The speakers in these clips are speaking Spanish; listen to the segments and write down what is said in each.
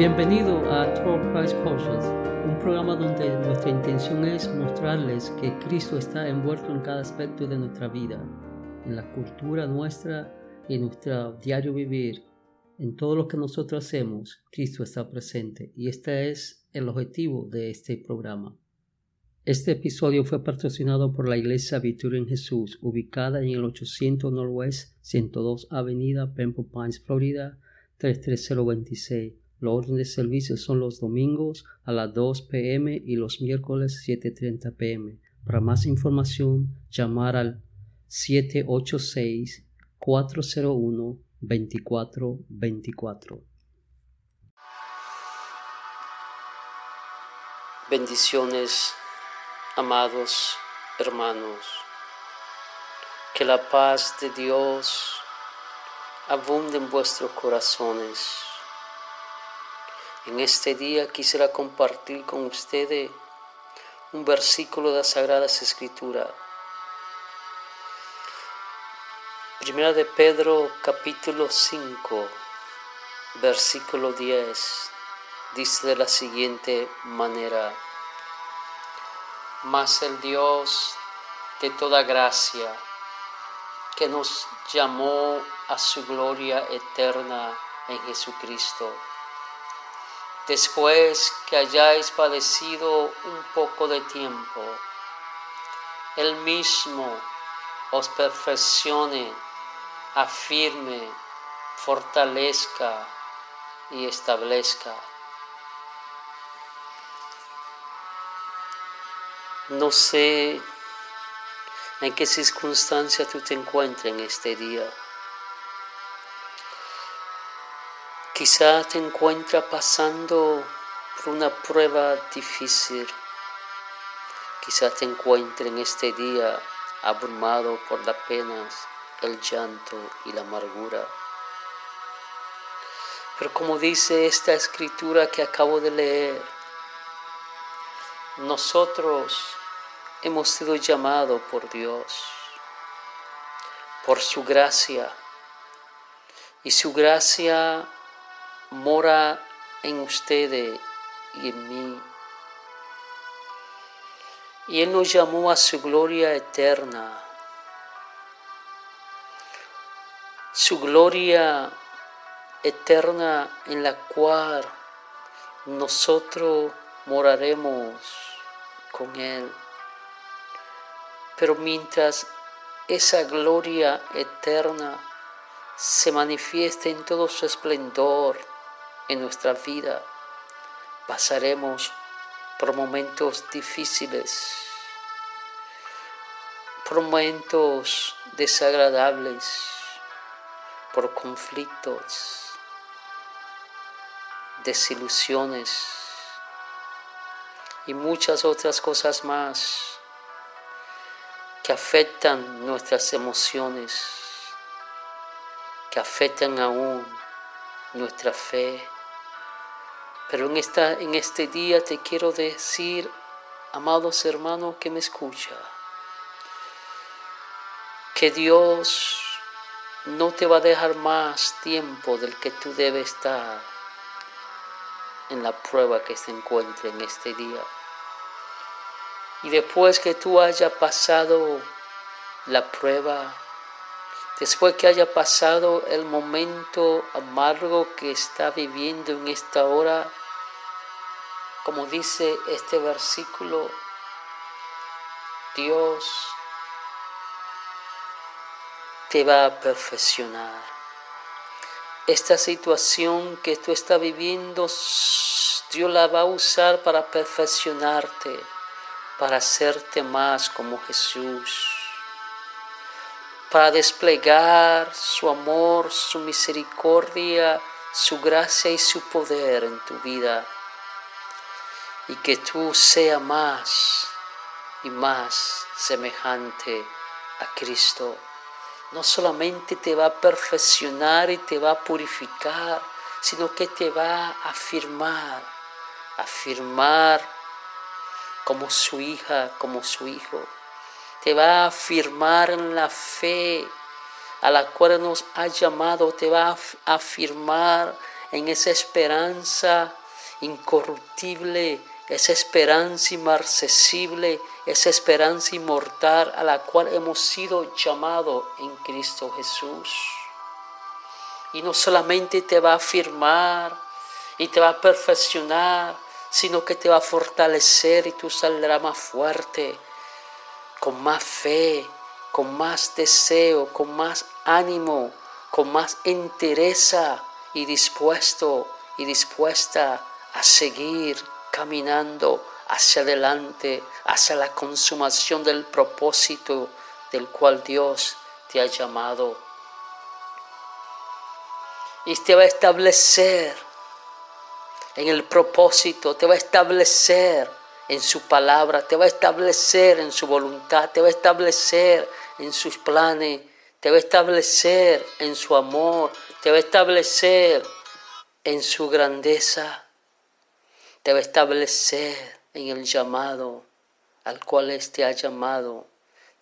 Bienvenido a Troll Price Potions, un programa donde nuestra intención es mostrarles que Cristo está envuelto en cada aspecto de nuestra vida, en la cultura nuestra y en nuestro diario vivir. En todo lo que nosotros hacemos, Cristo está presente y este es el objetivo de este programa. Este episodio fue patrocinado por la Iglesia Victoria en Jesús, ubicada en el 800 Northwest 102 Avenida, Pembroke Pines, Florida 33026. Los órdenes de servicio son los domingos a las 2 pm y los miércoles 7.30 pm. Para más información, llamar al 786-401-2424. Bendiciones Amados hermanos, que la paz de Dios abunde en vuestros corazones. En este día quisiera compartir con ustedes un versículo de las Sagradas Escrituras. Primera de Pedro capítulo 5, versículo 10, dice de la siguiente manera mas el Dios de toda gracia, que nos llamó a su gloria eterna en Jesucristo. Después que hayáis padecido un poco de tiempo, Él mismo os perfeccione, afirme, fortalezca y establezca. No sé en qué circunstancia tú te encuentres en este día. Quizá te encuentras pasando por una prueba difícil. Quizá te encuentres en este día abrumado por las penas, el llanto y la amargura. Pero como dice esta escritura que acabo de leer, nosotros hemos sido llamados por Dios, por su gracia. Y su gracia mora en ustedes y en mí. Y Él nos llamó a su gloria eterna. Su gloria eterna en la cual nosotros moraremos con Él. Pero mientras esa gloria eterna se manifieste en todo su esplendor en nuestra vida, pasaremos por momentos difíciles, por momentos desagradables, por conflictos, desilusiones y muchas otras cosas más que afectan nuestras emociones, que afectan aún nuestra fe. Pero en, esta, en este día te quiero decir, amados hermanos que me escucha, que Dios no te va a dejar más tiempo del que tú debes estar en la prueba que se encuentre en este día. Y después que tú haya pasado la prueba, después que haya pasado el momento amargo que está viviendo en esta hora, como dice este versículo, Dios te va a perfeccionar. Esta situación que tú estás viviendo, Dios la va a usar para perfeccionarte para hacerte más como Jesús, para desplegar su amor, su misericordia, su gracia y su poder en tu vida, y que tú seas más y más semejante a Cristo. No solamente te va a perfeccionar y te va a purificar, sino que te va a afirmar, afirmar como su hija, como su hijo. Te va a afirmar en la fe a la cual nos ha llamado, te va a afirmar en esa esperanza incorruptible, esa esperanza inmarcesible, esa esperanza inmortal a la cual hemos sido llamados en Cristo Jesús. Y no solamente te va a afirmar y te va a perfeccionar, sino que te va a fortalecer y tú saldrás más fuerte, con más fe, con más deseo, con más ánimo, con más entereza y dispuesto y dispuesta a seguir caminando hacia adelante, hacia la consumación del propósito del cual Dios te ha llamado. Y te va a establecer en el propósito, te va a establecer en su palabra, te va a establecer en su voluntad, te va a establecer en sus planes, te va a establecer en su amor, te va a establecer en su grandeza, te establecer en el llamado al cual Él te ha llamado,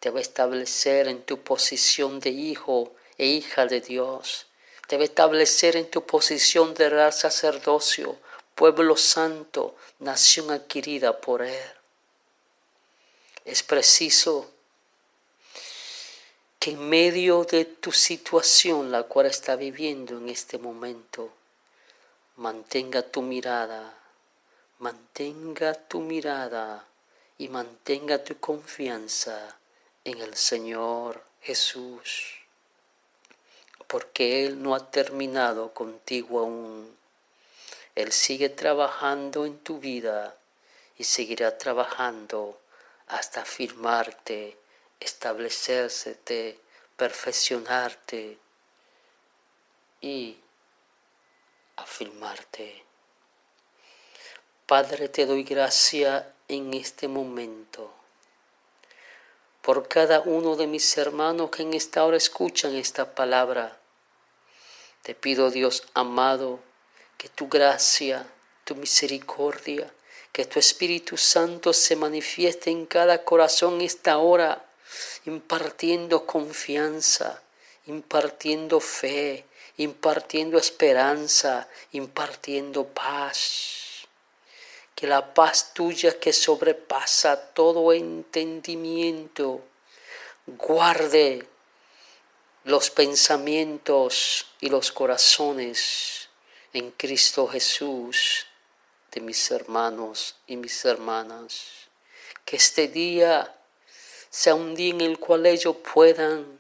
te va a establecer en tu posición de hijo e hija de Dios, te establecer en tu posición de real sacerdocio, pueblo santo, nación adquirida por Él. Es preciso que en medio de tu situación, la cual está viviendo en este momento, mantenga tu mirada, mantenga tu mirada y mantenga tu confianza en el Señor Jesús, porque Él no ha terminado contigo aún. Él sigue trabajando en tu vida y seguirá trabajando hasta firmarte, establecerte, perfeccionarte y afirmarte. Padre, te doy gracia en este momento por cada uno de mis hermanos que en esta hora escuchan esta palabra. Te pido, Dios amado, que tu gracia, tu misericordia, que tu Espíritu Santo se manifieste en cada corazón esta hora, impartiendo confianza, impartiendo fe, impartiendo esperanza, impartiendo paz. Que la paz tuya que sobrepasa todo entendimiento, guarde los pensamientos y los corazones en Cristo Jesús de mis hermanos y mis hermanas. Que este día sea un día en el cual ellos puedan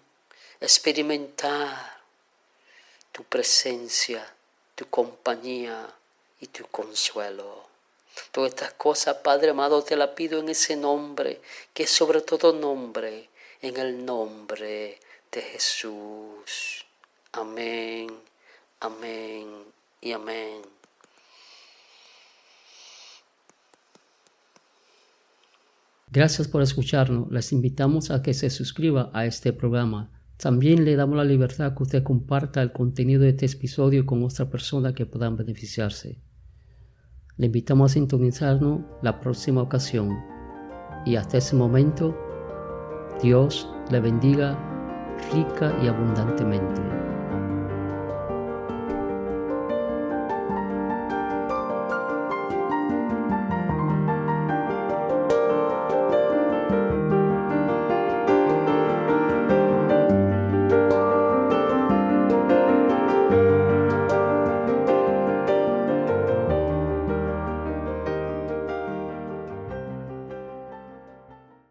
experimentar tu presencia, tu compañía y tu consuelo. Todas estas cosas, Padre amado, te la pido en ese nombre, que es sobre todo nombre, en el nombre de Jesús. Amén, amén y amén. Gracias por escucharnos. Les invitamos a que se suscriba a este programa. También le damos la libertad que usted comparta el contenido de este episodio con otra persona que puedan beneficiarse. Le invitamos a sintonizarnos la próxima ocasión. Y hasta ese momento, Dios le bendiga rica y abundantemente.